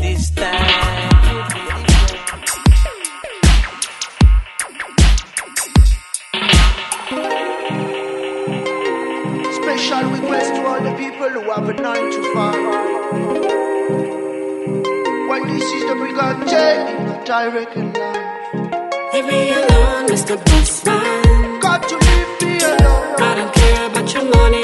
This time. Special request to all the people who have a 9 to 5. This is the brigade in. Leave me alone, Mr. Leave me alone. I don't care about your money.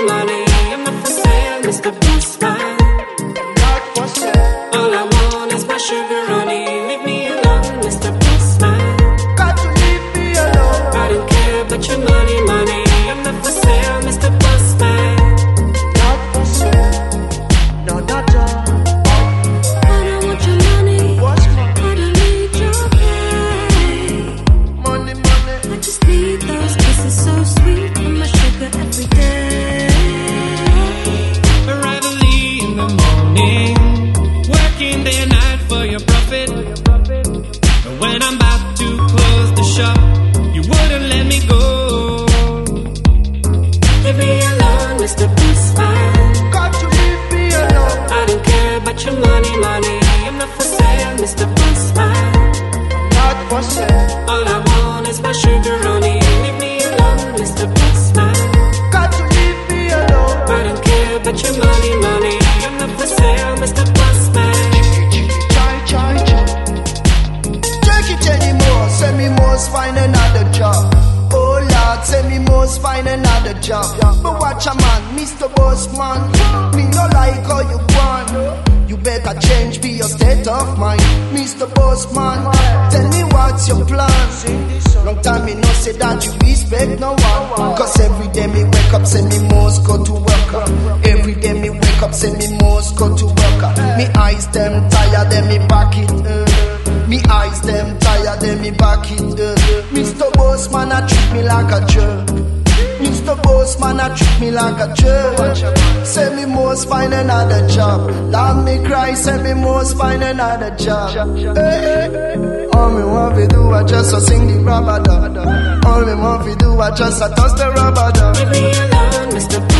like a church. Send me must find another job. Lord, me cry, send me must find another job. Hey, hey. All me want to do, I just a sing the rabada. All me want to do, I just a toss the rabada. Leave me alone, Mr.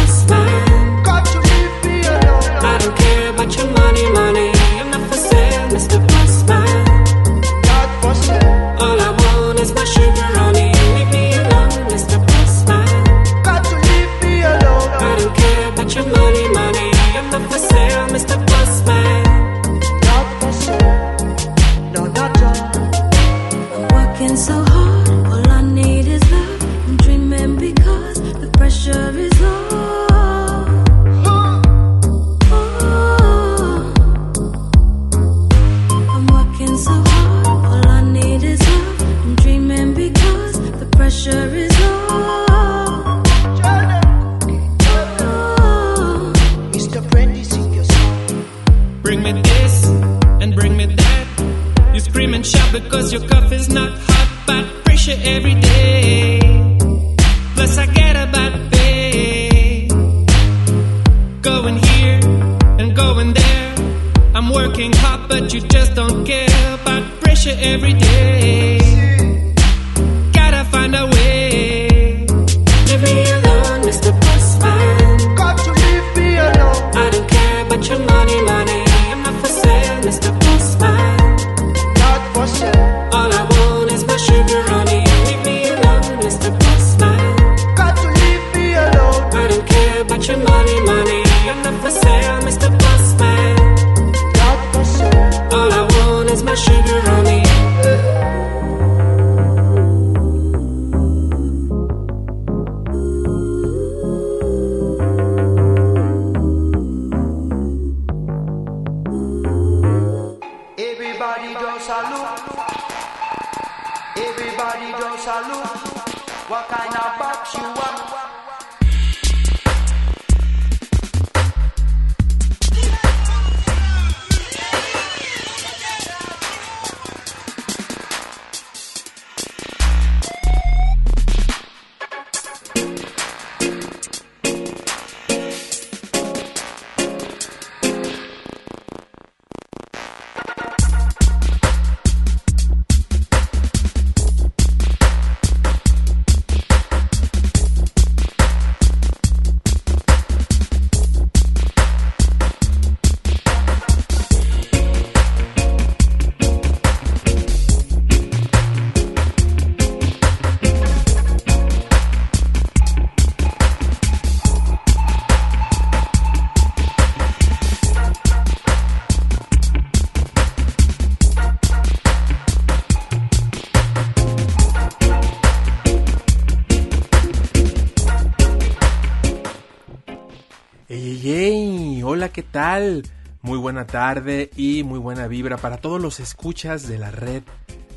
Muy buena tarde y muy buena vibra para todos los escuchas de la red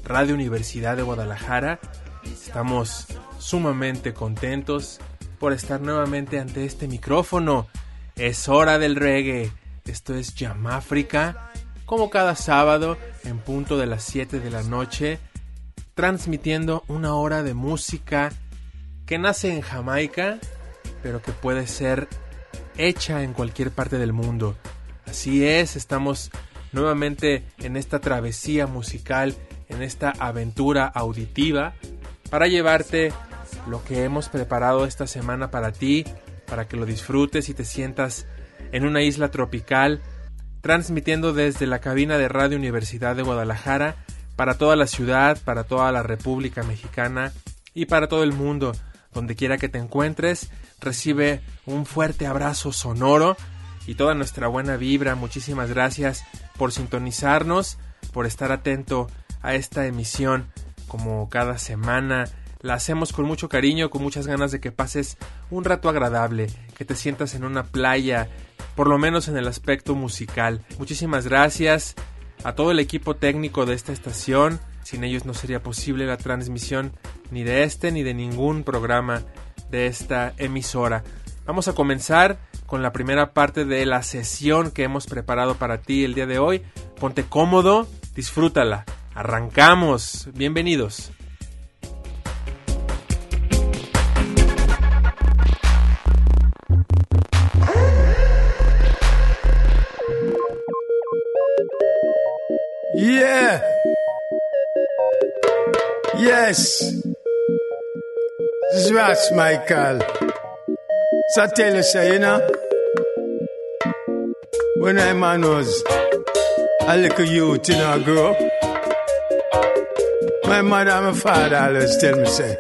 Radio Universidad de Guadalajara. Estamos sumamente contentos por estar nuevamente ante este micrófono. Es hora del reggae. Esto es África, como cada sábado en punto de las 7 de la noche, transmitiendo una hora de música que nace en Jamaica, pero que puede ser hecha en cualquier parte del mundo. Así es, estamos nuevamente en esta travesía musical, en esta aventura auditiva, para llevarte lo que hemos preparado esta semana para ti, para que lo disfrutes y te sientas en una isla tropical, transmitiendo desde la cabina de Radio Universidad de Guadalajara para toda la ciudad, para toda la República Mexicana y para todo el mundo. Donde quiera que te encuentres, recibe un fuerte abrazo sonoro y toda nuestra buena vibra. Muchísimas gracias por sintonizarnos, por estar atento a esta emisión como cada semana. La hacemos con mucho cariño, con muchas ganas de que pases un rato agradable, que te sientas en una playa, por lo menos en el aspecto musical. Muchísimas gracias a todo el equipo técnico de esta estación. Sin ellos no sería posible la transmisión ni de este ni de ningún programa de esta emisora. Vamos a comenzar con la primera parte de la sesión que hemos preparado para ti el día de hoy. Ponte cómodo, disfrútala. Arrancamos. Bienvenidos. Yeah. Yes. Ras Michael. So I tell you, say, you know, when I man was a little youth, you know, I grew up, my mother and my father always tell me, say,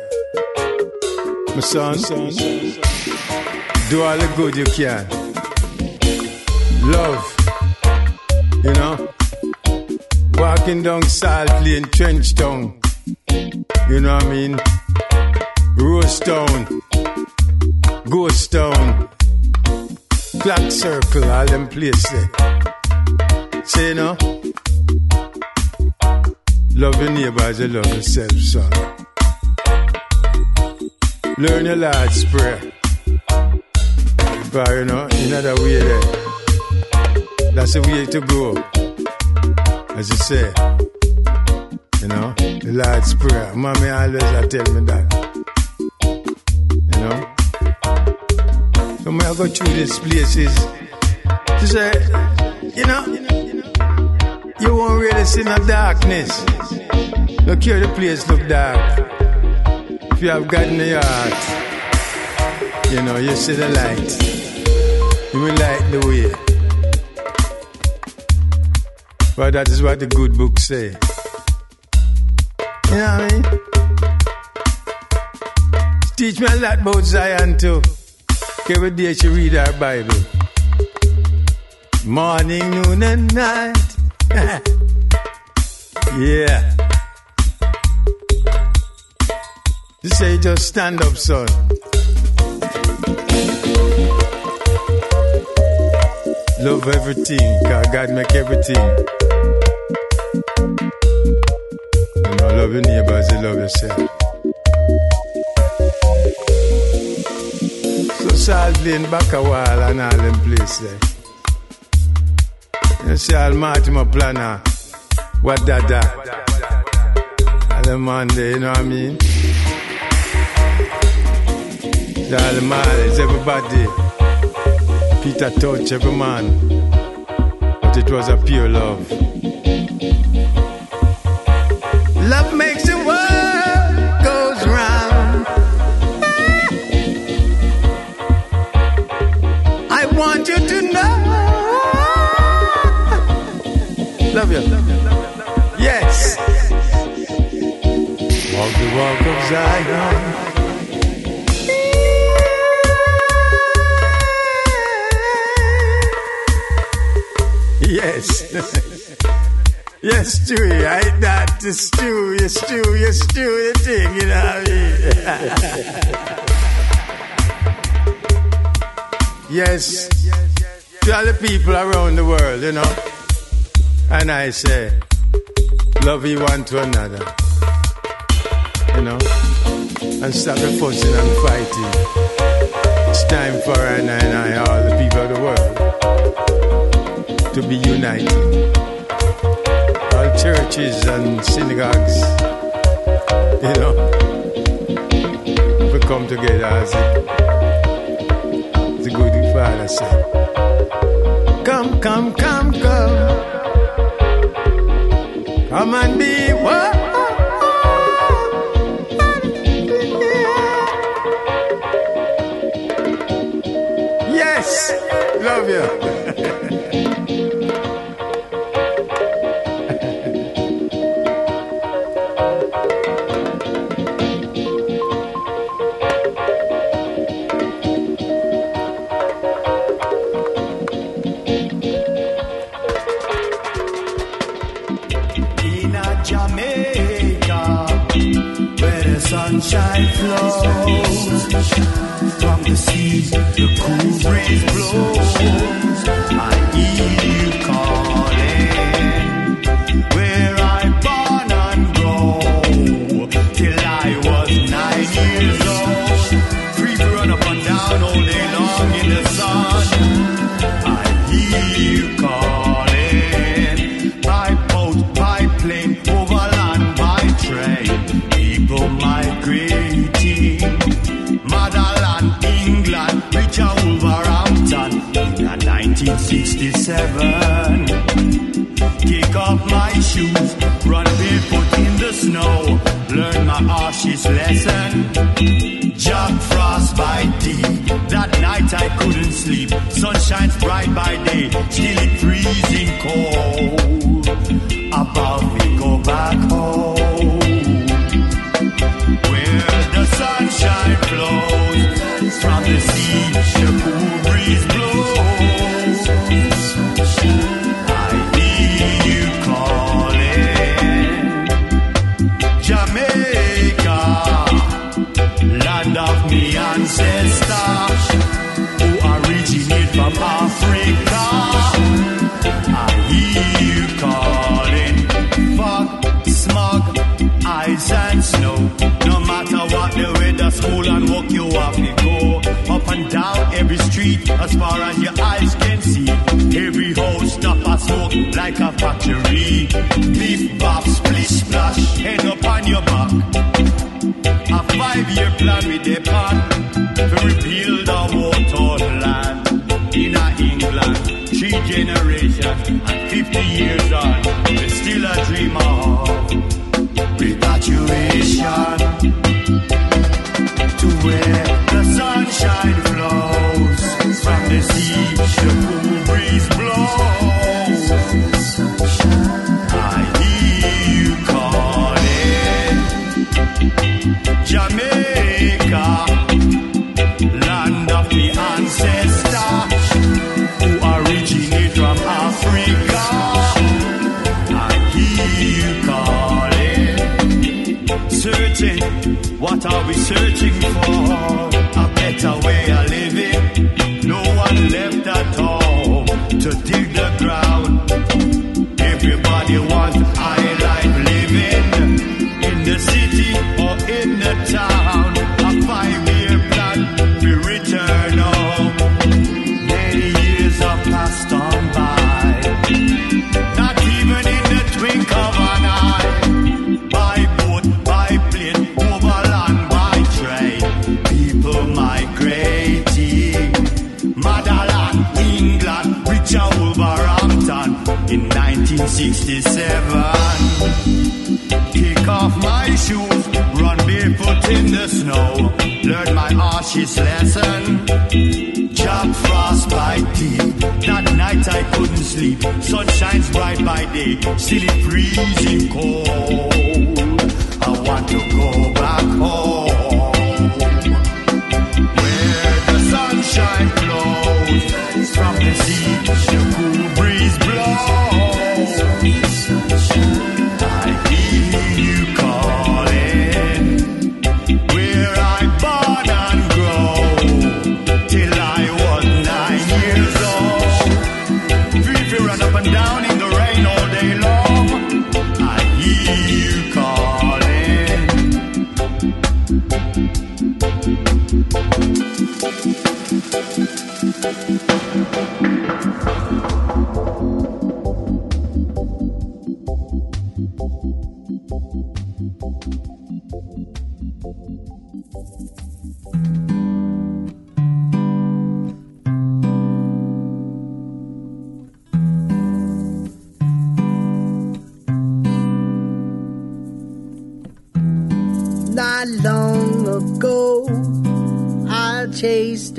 my son, do all the good you can. Love, you know, walking down Salt Lane, Trench Town, you know what I mean? Rose Town, Ghost Town, Black Circle, all them places. Say, you know, love your neighbor as you love yourself, son. Learn your Lord's Prayer. But, you know, another way there. That's the way to go. As you say, you know, the Lord's Prayer. Mommy always tell me that. You know? So when I go through these places, she say, you know, you won't really see no darkness. Look here, the place look dark. If you have God in your heart, you know, you see the light. You will light the way. But that is what the good book say. You know what I mean? Teach me a lot about Zion too. Every day she read her Bible. Morning, noon, and night. yeah. You say just stand up, son. Love everything, cause God make everything. Know, love your neighbor as you love yourself. So Salt Lane, back a wall and all them places. You see Almighty my planner. What that that? All them man there, you know what I mean? All the miles, everybody. Peter Tosh every man. But it was a pure. Love love you. Yes. Walk the walk of Zion. Yes. yes, Stewie, I that the stew, you stew, you stew the thing, you know what I mean? yes. To all the people around the world, you know. And I say, love you one to another. You know? And stop the fussing and fighting. It's time for I and I, all the people of the world, to be united. All churches and synagogues, you know, we come together as the good father said. Come, come, come, come. Come and be what? night I couldn't sleep. Sun shines bright by day. what are we searching for? Sun shines bright by day, still it freezing cold. I want to go back home.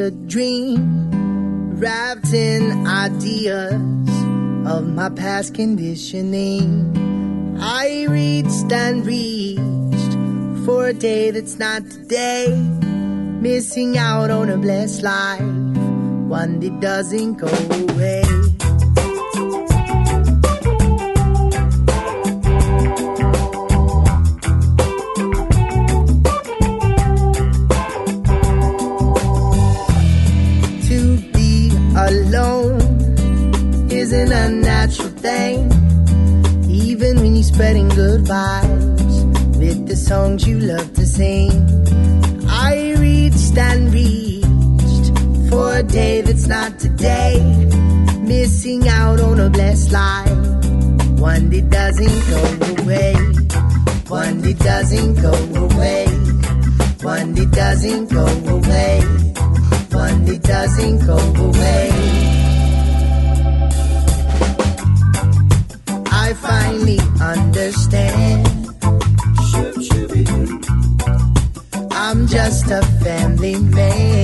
a dream wrapped in ideas of my past conditioning. I reached and reached for a day that's not today, missing out on a blessed life, one that doesn't go away. songs you love to sing. I reached and reached for a day that's not today. Missing out on a blessed life. One that doesn't go away. One that doesn't go away. One that doesn't go away. One that doesn't go away. I finally understand just a family man.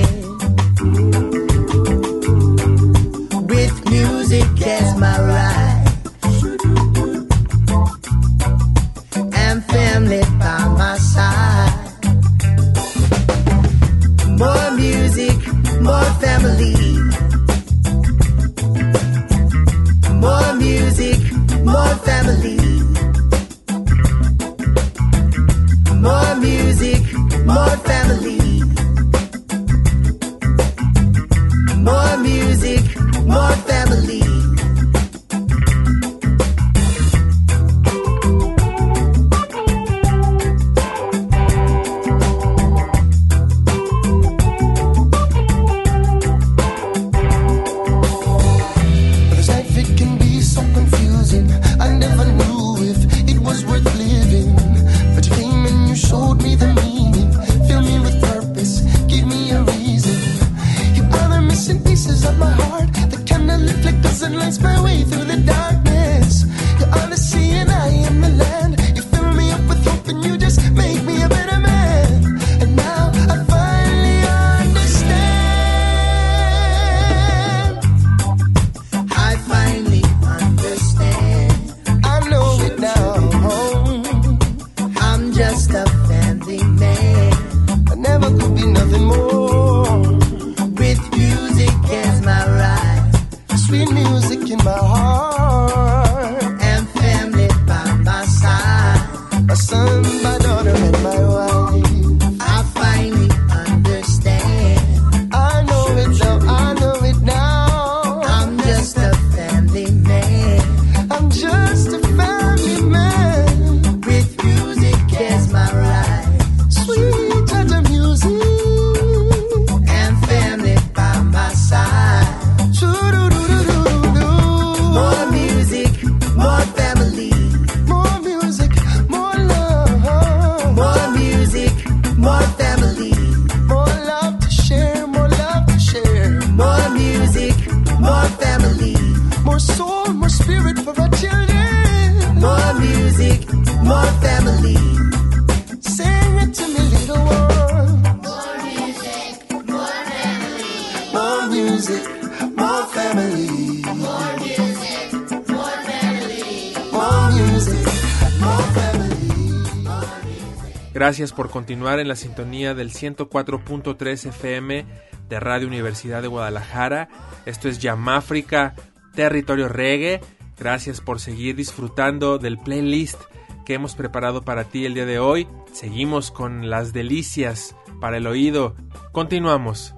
continuar en la sintonía del 104.3 FM de Radio Universidad de Guadalajara. Esto es Yamáfrica, Territorio Reggae. Gracias por seguir disfrutando del playlist que hemos preparado para ti el día de hoy. Seguimos con las delicias para el oído. Continuamos.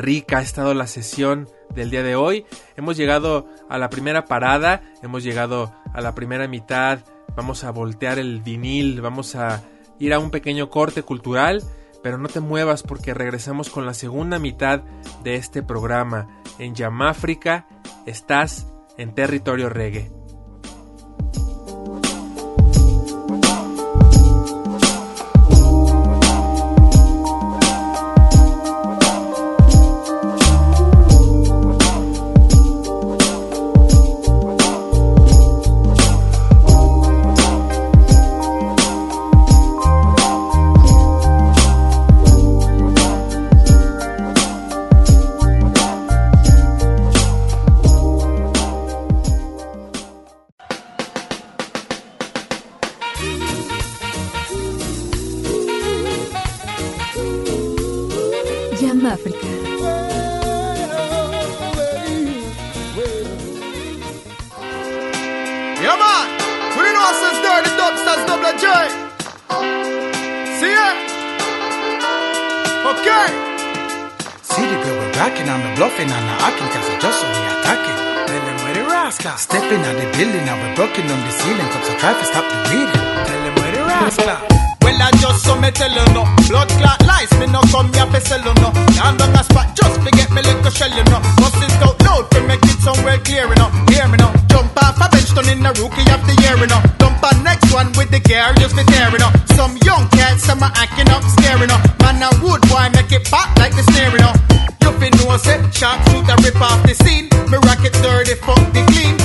Rica ha estado la sesión del día de hoy. Hemos llegado a la primera parada, hemos llegado a la primera mitad. Vamos a voltear el vinil, vamos a ir a un pequeño corte cultural, pero no te muevas porque regresamos con la segunda mitad de este programa. En Yamáfrica estás en territorio reggae. Acting scaring up. Man, a wood boy make it pop like the snaring up. You fin know say, sharp shooter rip off the scene. Me rock it dirty, fuck the clean.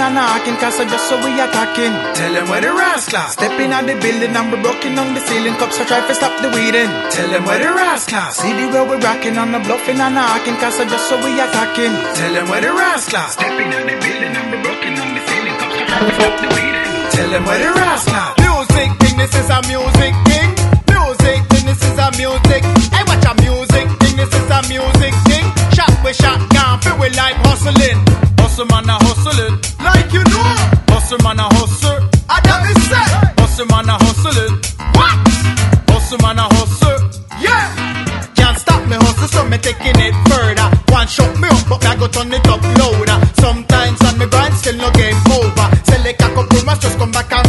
On the bluffing and knocking cause I just so we attacking. Tell them where the rascal. Stepping out the building and we're broken on the ceiling. Cops are trying to stop the weeding. Tell them where the rascal. See the way we're rocking on the bluffing and knocking cause I just so we attacking. Tell them where the rascal. Stepping out the building and we're broken on the ceiling. Cops are trying to stop the weeding. Tell them where the rascal. Music thing, this is a music thing. Music thing, this is a music. I watch a music thing, this is a music thing. Shot with shot, can't feel we like hustling. Hustle man a hustling, like you know. Hustle man a hustle, I done me say. Hustle man a hustling, what? Hustle man a hustle, yeah. Can't stop me hustle, so me taking it further. One shot me up, but me I go turn it up louder. Sometimes on me grind, still no game over. Select a couple just come back and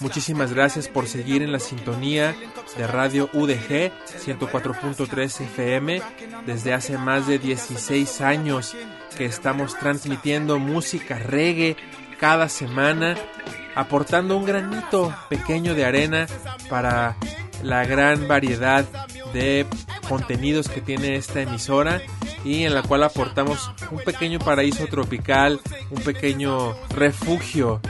Muchísimas gracias por seguir en la sintonía de Radio UDG 104.3 FM. Desde hace más de 16 años que estamos transmitiendo música reggae cada semana, aportando un granito pequeño de arena para la gran variedad de contenidos que tiene esta emisora y en la cual aportamos un pequeño paraíso tropical, un pequeño refugio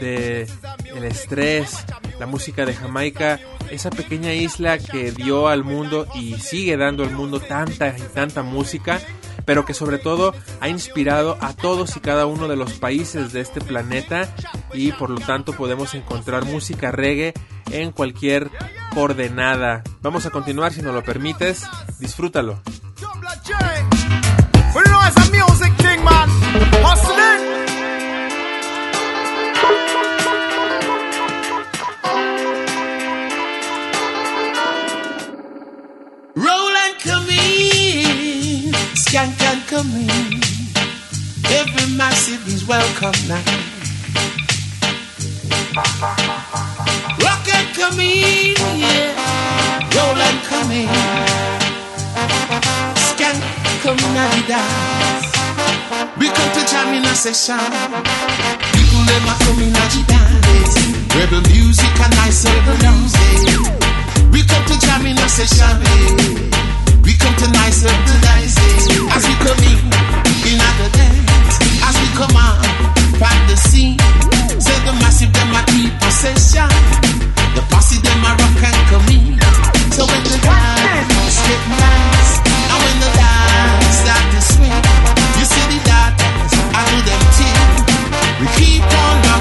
de el estrés, la música de Jamaica, esa pequeña isla que dio al mundo y sigue dando al mundo tanta y tanta música, pero que sobre todo ha inspirado a todos y cada uno de los países de este planeta y por lo tanto podemos encontrar música reggae en cualquier coordenada. Vamos a continuar si nos lo permites, disfrútalo. Hustling. Roll and come in, come in. Every massive is welcome now. Rock and come in, yeah. Come in. Come we come to jam in a session. People never come in a dance. Rebel music and I say the music. We come to jam in a session. We come to nice up to nice. As we come in, in the dance. As we come out, find the scene. Say the massive, them a keep possession. The posse, them a rock and come in. So when the dance get nice, and when the dance start to swing. I do that too. We keep on going.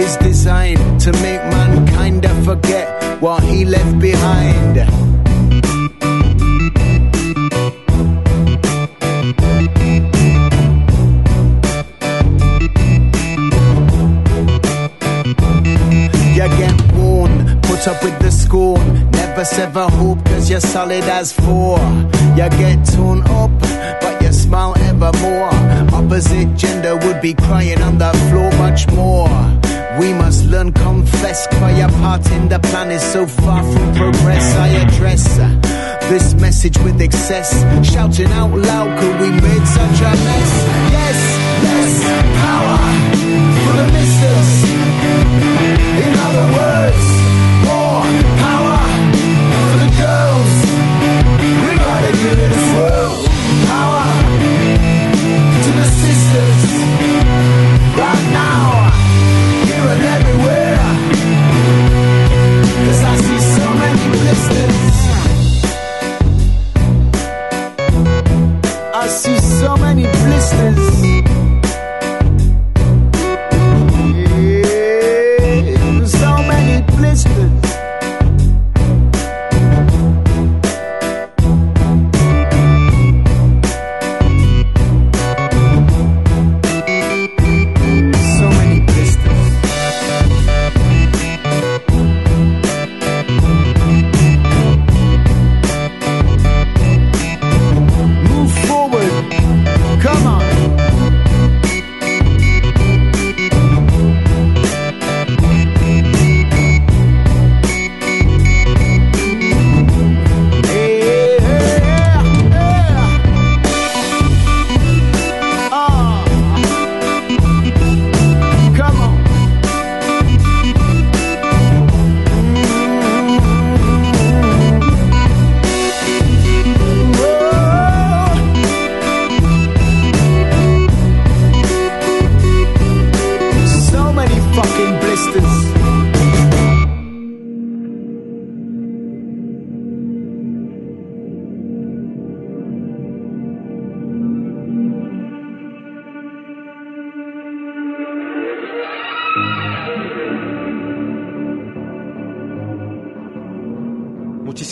Is designed to make mankind forget what he left behind. You get worn, put up with the scorn. Never sever hope, cause you're solid as four. You get torn up, but you smile evermore. Opposite gender would be crying on the floor much more. We must learn, confess, cry apart in the plan is so far from progress. I address uh, this message with excess, shouting out loud, could we made such a mess? Yes, less power for the misters. In other words, more power so many blisters.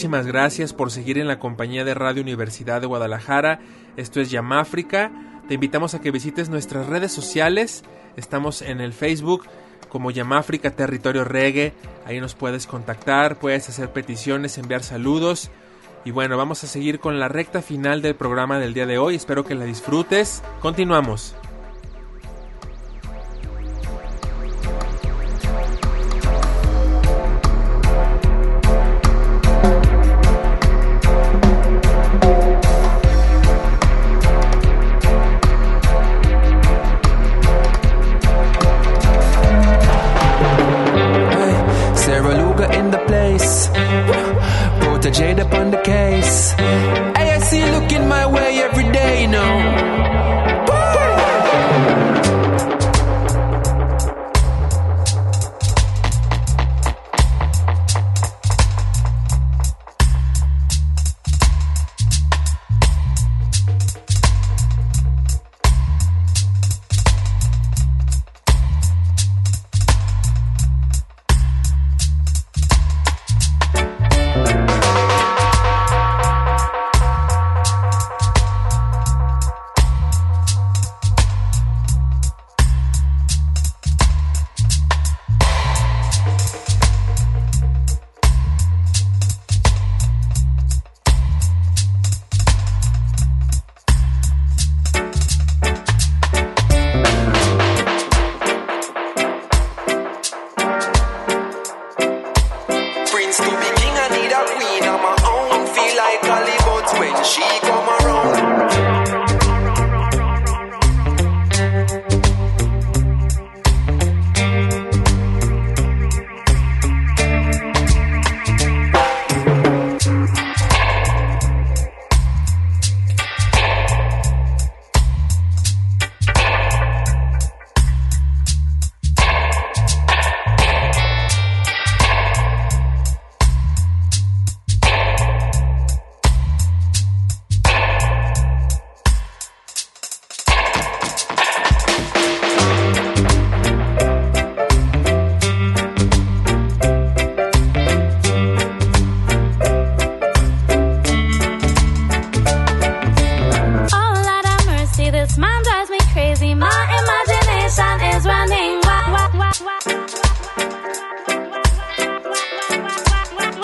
Muchísimas gracias por seguir en la compañía de Radio Universidad de Guadalajara. Esto es Yamáfrica. Te invitamos a que visites nuestras redes sociales. Estamos en el Facebook como Yamáfrica Territorio Reggae. Ahí nos puedes contactar, puedes hacer peticiones, enviar saludos. Y bueno, vamos a seguir con la recta final del programa del día de hoy. Espero que la disfrutes. Continuamos. Protege upon the case. I see you looking my way every day, you know.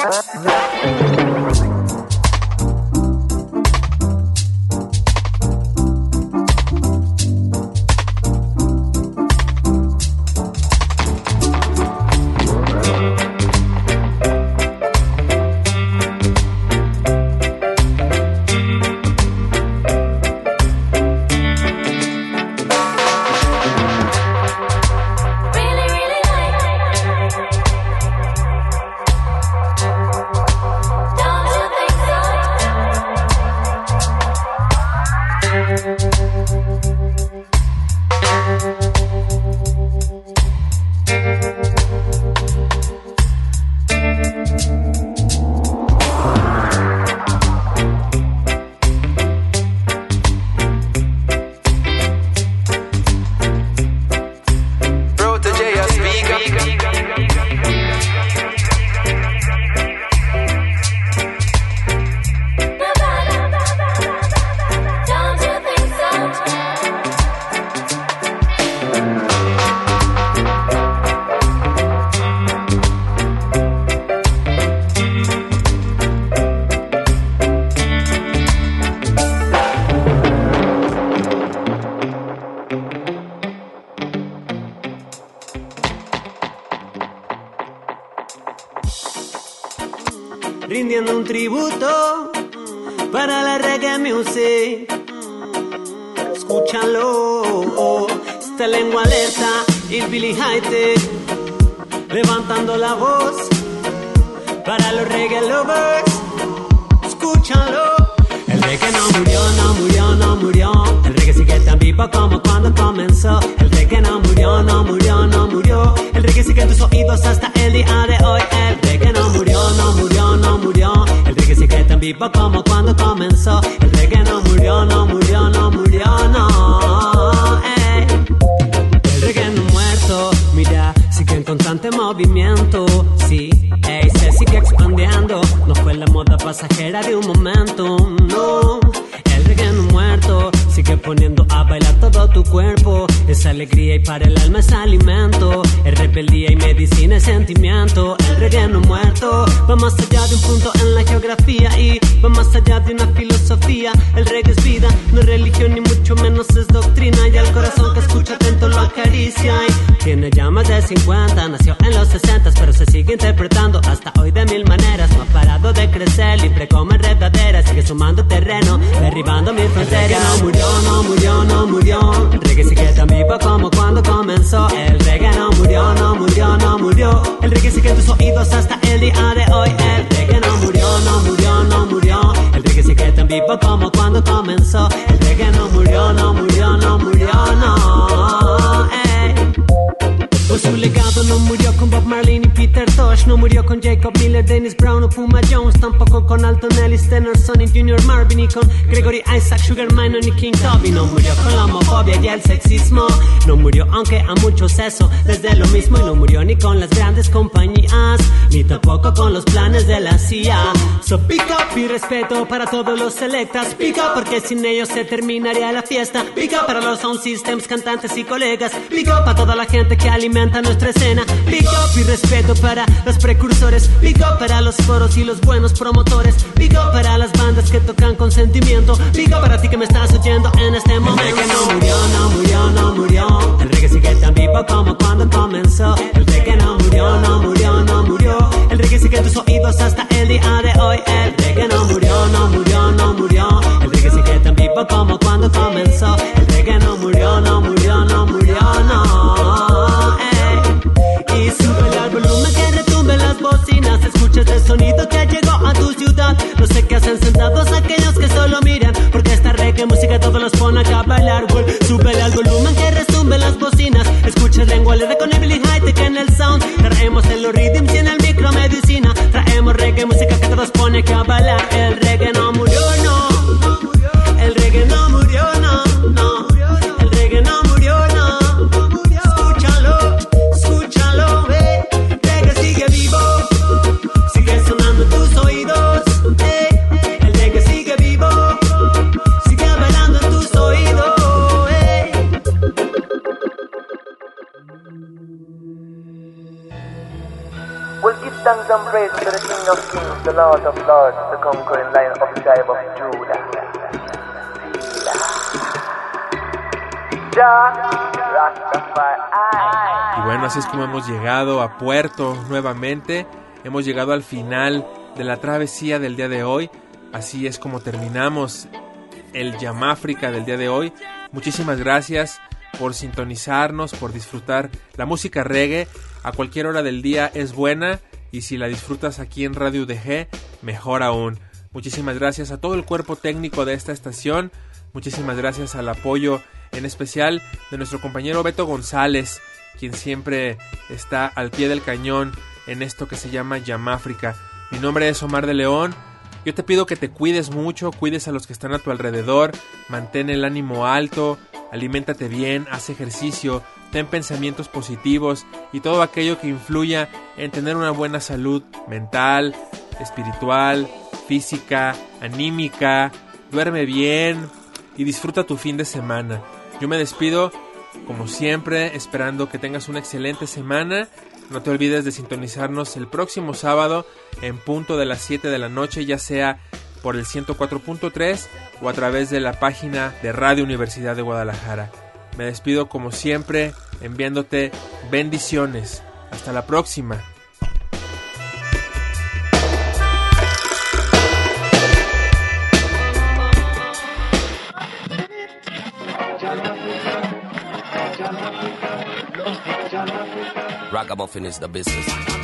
Thank you. Comenzó. El reggae no murió, no murió, no murió. El reggae sigue en tus oídos hasta el día de hoy. El reggae no murió, no murió, no murió. El reggae sigue tan vivo como cuando comenzó. El reggae no murió, no murió, no murió, no. Ey. El reggae no muerto, mira, sigue en constante movimiento. Sí, ey, se sigue expandiendo. No fue la moda pasajera de un momento, no. Sigue poniendo a bailar todo tu cuerpo. Es alegría y para el alma es alimento. Es rebeldía y medicina es sentimiento. El reggae muerto, va más allá de un punto en la geografía y va más allá de una filosofía. El reggae es vida, no es religión ni mucho menos es doctrina. Y al corazón que escucha atento lo acaricia. Y tiene ya más de 50, nació en los 60, pero se sigue interpretando hasta hoy de mil maneras. No ha parado de crecer, libre como enredadera. Sigue sumando terreno, derribando mil fronteras. No murió, no murió, no murió. El reggae sigue tan vivo como cuando comenzó. El reggae no murió, no murió, no murió. El reggae sigue en tus oídos hasta el día de hoy. El reggae no murió, no murió, no murió. El reggae sigue tan vivo como cuando comenzó. El reggae no murió, no murió, no murió, no. Su legado no murió con Bob Marley ni Peter Tosh, no murió con Jacob Miller, Dennis Brown o Puma Jones, tampoco con Alton Ellis, Tennyson y Junior Marvin y con Gregory Isaac, Sugar Minor ni King Toby, no murió con la homofobia y el sexismo, no murió aunque a muchos eso, desde lo mismo y no murió ni con las grandes compañías, ni tampoco con los planes de la CIA. So pick up y respeto para todos los selectas, pick up porque sin ellos se terminaría la fiesta, pick up para los sound systems, cantantes y colegas, pick up para toda la gente que alimenta nuestra escena, pick up y respeto para los precursores, pick up para los foros y los buenos promotores, pick up para las bandas que tocan con sentimiento, pick up para ti que me estás oyendo en este momento. El reggae no murió, no murió, no murió, el reggae sigue tan vivo como cuando comenzó, el reggae no murió, no murió, no murió, el reggae sigue en tus oídos hasta el día de hoy, el reggae no murió, no murió, no murió, el reggae sigue tan vivo como cuando comenzó, hacen sentados aquellos que solo miran, porque esta reggae música todos los pone acá a bailar. Güey. Súbele volumen que retumbe las bocinas, escucha lengua de con Billy Hightech en el sound. Traemos en los rhythms y en el micro medicina, traemos reggae música que todos pone acá a bailar. El reggae no. And to the King of Kings, the Lord of Lords, the conquering lion of the tribe of Judah. Y bueno, así es como hemos llegado a Puerto nuevamente. Hemos llegado al final de la travesía del día de hoy. Así es como terminamos el Yamáfrica del día de hoy. Muchísimas gracias por sintonizarnos, por disfrutar la música reggae. A cualquier hora del día es buena y si la disfrutas aquí en Radio UDG, mejor aún. Muchísimas gracias a todo el cuerpo técnico de esta estación. Muchísimas gracias al apoyo en especial de nuestro compañero Beto González, quien siempre está al pie del cañón en esto que se llama Yamáfrica. Mi nombre es Omar de León. Yo te pido que te cuides mucho, cuides a los que están a tu alrededor, mantén el ánimo alto, aliméntate bien, haz ejercicio, ten pensamientos positivos y todo aquello que influya en tener una buena salud mental, espiritual, física, anímica, duerme bien y disfruta tu fin de semana. Yo me despido, como siempre, esperando que tengas una excelente semana. No te olvides de sintonizarnos el próximo sábado en punto de las 7 de la noche, ya sea por el 104.3 o a través de la página de Radio Universidad de Guadalajara. Me despido como siempre enviándote bendiciones. Hasta la próxima. Is the business.